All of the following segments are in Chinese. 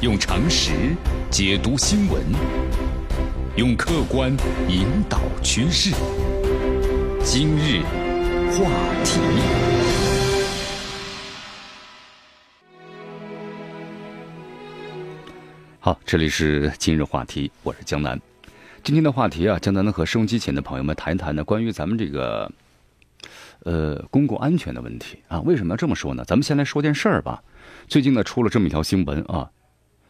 用常识解读新闻，用客观引导趋势。今日话题，好，这里是今日话题，我是江南。今天的话题啊，江南呢和收音机前的朋友们谈一谈呢，关于咱们这个呃公共安全的问题啊。为什么要这么说呢？咱们先来说件事儿吧。最近呢，出了这么一条新闻啊，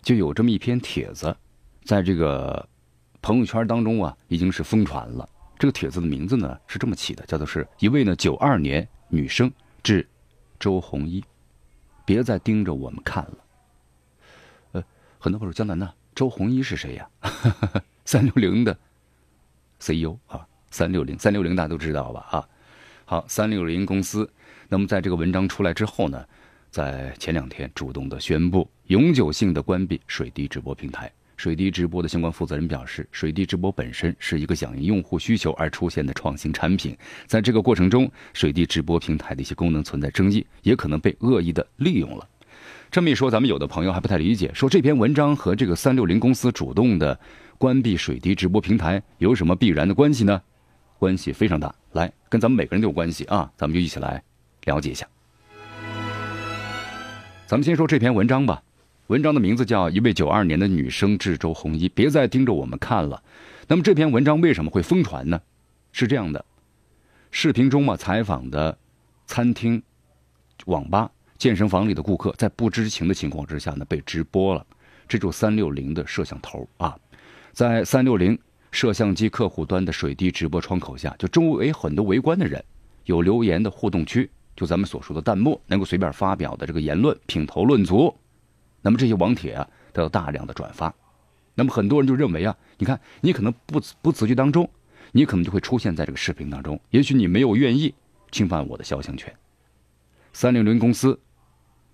就有这么一篇帖子，在这个朋友圈当中啊，已经是疯传了。这个帖子的名字呢是这么起的，叫做是一位呢九二年女生致周鸿祎，别再盯着我们看了。呃，很多朋友说江南呢，周鸿祎是谁呀？三六零的 CEO 啊，三六零三六零大家都知道吧？啊，好，三六零公司，那么在这个文章出来之后呢，在前两天主动的宣布永久性的关闭水滴直播平台。水滴直播的相关负责人表示，水滴直播本身是一个响应用户需求而出现的创新产品，在这个过程中，水滴直播平台的一些功能存在争议，也可能被恶意的利用了。这么一说，咱们有的朋友还不太理解，说这篇文章和这个三六零公司主动的关闭水滴直播平台有什么必然的关系呢？关系非常大，来，跟咱们每个人都有关系啊，咱们就一起来了解一下。咱们先说这篇文章吧。文章的名字叫《一位九二年的女生致周红衣》，别再盯着我们看了。那么这篇文章为什么会疯传呢？是这样的，视频中嘛，采访的餐厅、网吧、健身房里的顾客，在不知情的情况之下呢，被直播了。这就三六零的摄像头啊，在三六零摄像机客户端的水滴直播窗口下，就周围很多围观的人，有留言的互动区，就咱们所说的弹幕，能够随便发表的这个言论，品头论足。那么这些网帖啊，都有大量的转发，那么很多人就认为啊，你看你可能不不自觉当中，你可能就会出现在这个视频当中，也许你没有愿意侵犯我的肖像权。三六零公司，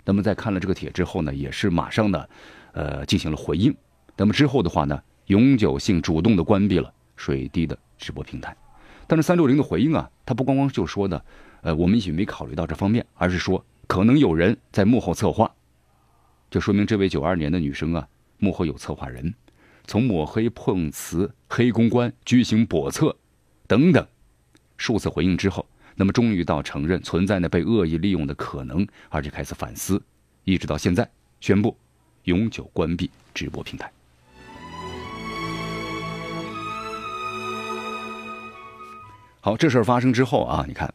那么在看了这个帖之后呢，也是马上呢，呃，进行了回应。那么之后的话呢，永久性主动的关闭了水滴的直播平台。但是三六零的回应啊，它不光光就说呢，呃，我们也许没考虑到这方面，而是说可能有人在幕后策划。就说明这位九二年的女生啊，幕后有策划人，从抹黑、碰瓷、黑公关、居心叵测等等数次回应之后，那么终于到承认存在呢被恶意利用的可能，而且开始反思，一直到现在宣布永久关闭直播平台。好，这事儿发生之后啊，你看，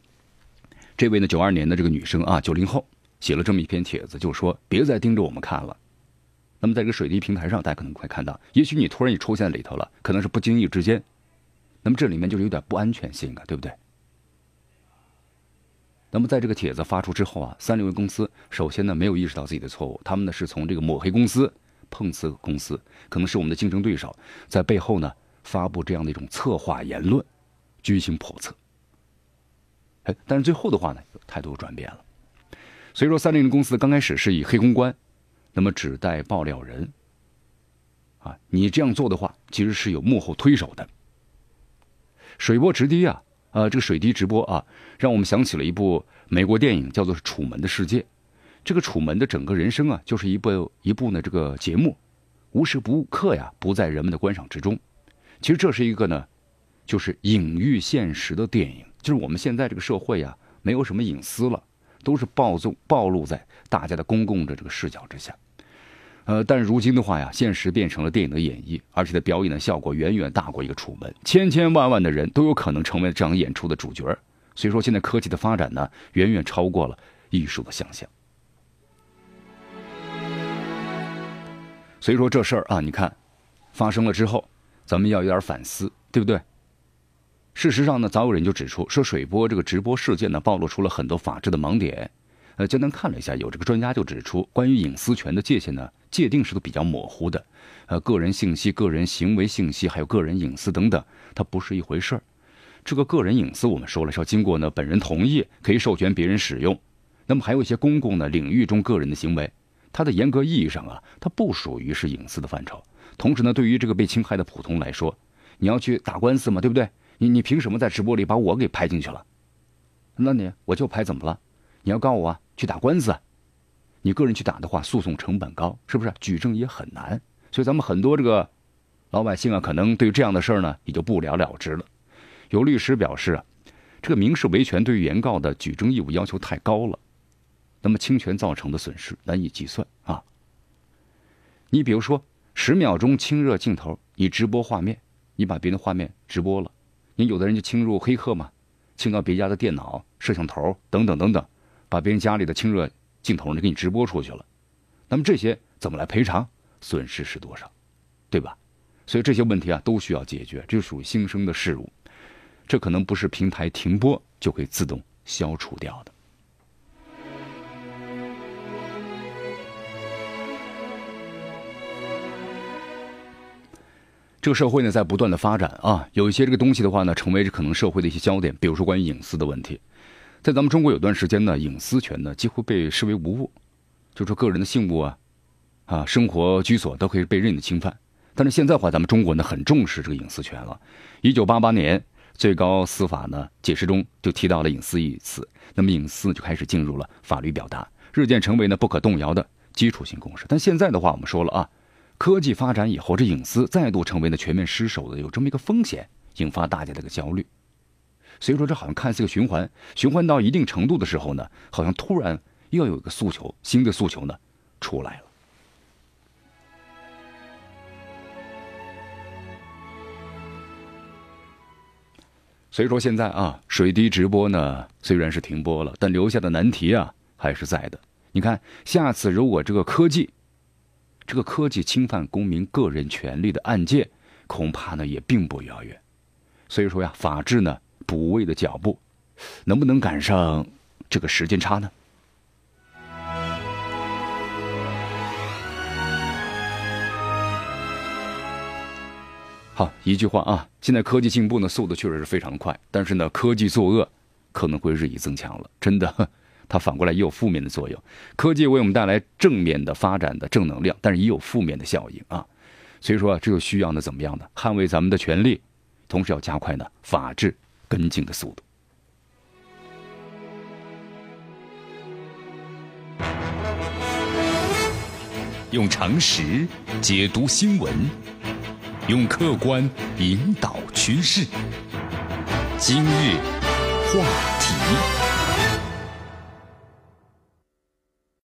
这位呢九二年的这个女生啊，九零后。写了这么一篇帖子，就说别再盯着我们看了。那么在这个水滴平台上，大家可能会看到，也许你突然也出现在里头了，可能是不经意之间。那么这里面就是有点不安全性啊，对不对？那么在这个帖子发出之后啊，三六零公司首先呢没有意识到自己的错误，他们呢是从这个抹黑公司、碰瓷公司，可能是我们的竞争对手，在背后呢发布这样的一种策划言论，居心叵测。哎，但是最后的话呢，有态度转变了。所以说，三菱公司刚开始是以黑公关，那么指代爆料人，啊，你这样做的话，其实是有幕后推手的。水波直滴啊，啊，这个水滴直播啊，让我们想起了一部美国电影，叫做《楚门的世界》。这个楚门的整个人生啊，就是一部一部呢这个节目，无时不刻呀不在人们的观赏之中。其实这是一个呢，就是隐喻现实的电影，就是我们现在这个社会呀，没有什么隐私了。都是暴纵暴露在大家的公共的这个视角之下，呃，但如今的话呀，现实变成了电影的演绎，而且的表演的效果远远大过一个楚门，千千万万的人都有可能成为这样演出的主角所以说，现在科技的发展呢，远远超过了艺术的想象。所以说这事儿啊，你看发生了之后，咱们要有点反思，对不对？事实上呢，早有人就指出说，水波这个直播事件呢，暴露出了很多法治的盲点。呃，简单看了一下，有这个专家就指出，关于隐私权的界限呢，界定是都比较模糊的。呃，个人信息、个人行为信息，还有个人隐私等等，它不是一回事儿。这个个人隐私，我们说了是要经过呢本人同意，可以授权别人使用。那么还有一些公共的领域中个人的行为，它的严格意义上啊，它不属于是隐私的范畴。同时呢，对于这个被侵害的普通来说，你要去打官司嘛，对不对？你你凭什么在直播里把我给拍进去了？那你我就拍怎么了？你要告我去打官司？你个人去打的话，诉讼成本高，是不是？举证也很难，所以咱们很多这个老百姓啊，可能对这样的事儿呢，也就不了了之了。有律师表示啊，这个民事维权对于原告的举证义务要求太高了，那么侵权造成的损失难以计算啊。你比如说，十秒钟亲热镜头，你直播画面，你把别人的画面直播了，你有的人就侵入黑客嘛，侵到别家的电脑、摄像头等等等等，把别人家里的清热。镜头呢给你直播出去了，那么这些怎么来赔偿？损失是多少？对吧？所以这些问题啊都需要解决，这属于新生的事物，这可能不是平台停播就可以自动消除掉的。这个社会呢在不断的发展啊，有一些这个东西的话呢，成为这可能社会的一些焦点，比如说关于隐私的问题。在咱们中国有段时间呢，隐私权呢几乎被视为无物，就说个人的信物啊，啊，生活居所都可以被任意侵犯。但是现在话，咱们中国呢很重视这个隐私权了。一九八八年最高司法呢解释中就提到了隐私一词，那么隐私就开始进入了法律表达，日渐成为呢不可动摇的基础性共识。但现在的话，我们说了啊，科技发展以后，这隐私再度成为了全面失守的有这么一个风险，引发大家的一个焦虑。所以说，这好像看似个循环，循环到一定程度的时候呢，好像突然又有一个诉求，新的诉求呢出来了。所以说，现在啊，水滴直播呢虽然是停播了，但留下的难题啊还是在的。你看，下次如果这个科技，这个科技侵犯公民个人权利的案件，恐怕呢也并不遥远。所以说呀，法治呢。补位的脚步，能不能赶上这个时间差呢？好，一句话啊，现在科技进步呢，速度确实是非常快，但是呢，科技作恶可能会日益增强了。真的，它反过来也有负面的作用。科技为我们带来正面的发展的正能量，但是也有负面的效应啊。所以说啊，这就需要呢怎么样呢？捍卫咱们的权利，同时要加快呢法治。跟进的速度，用常识解读新闻，用客观引导趋势。今日话题。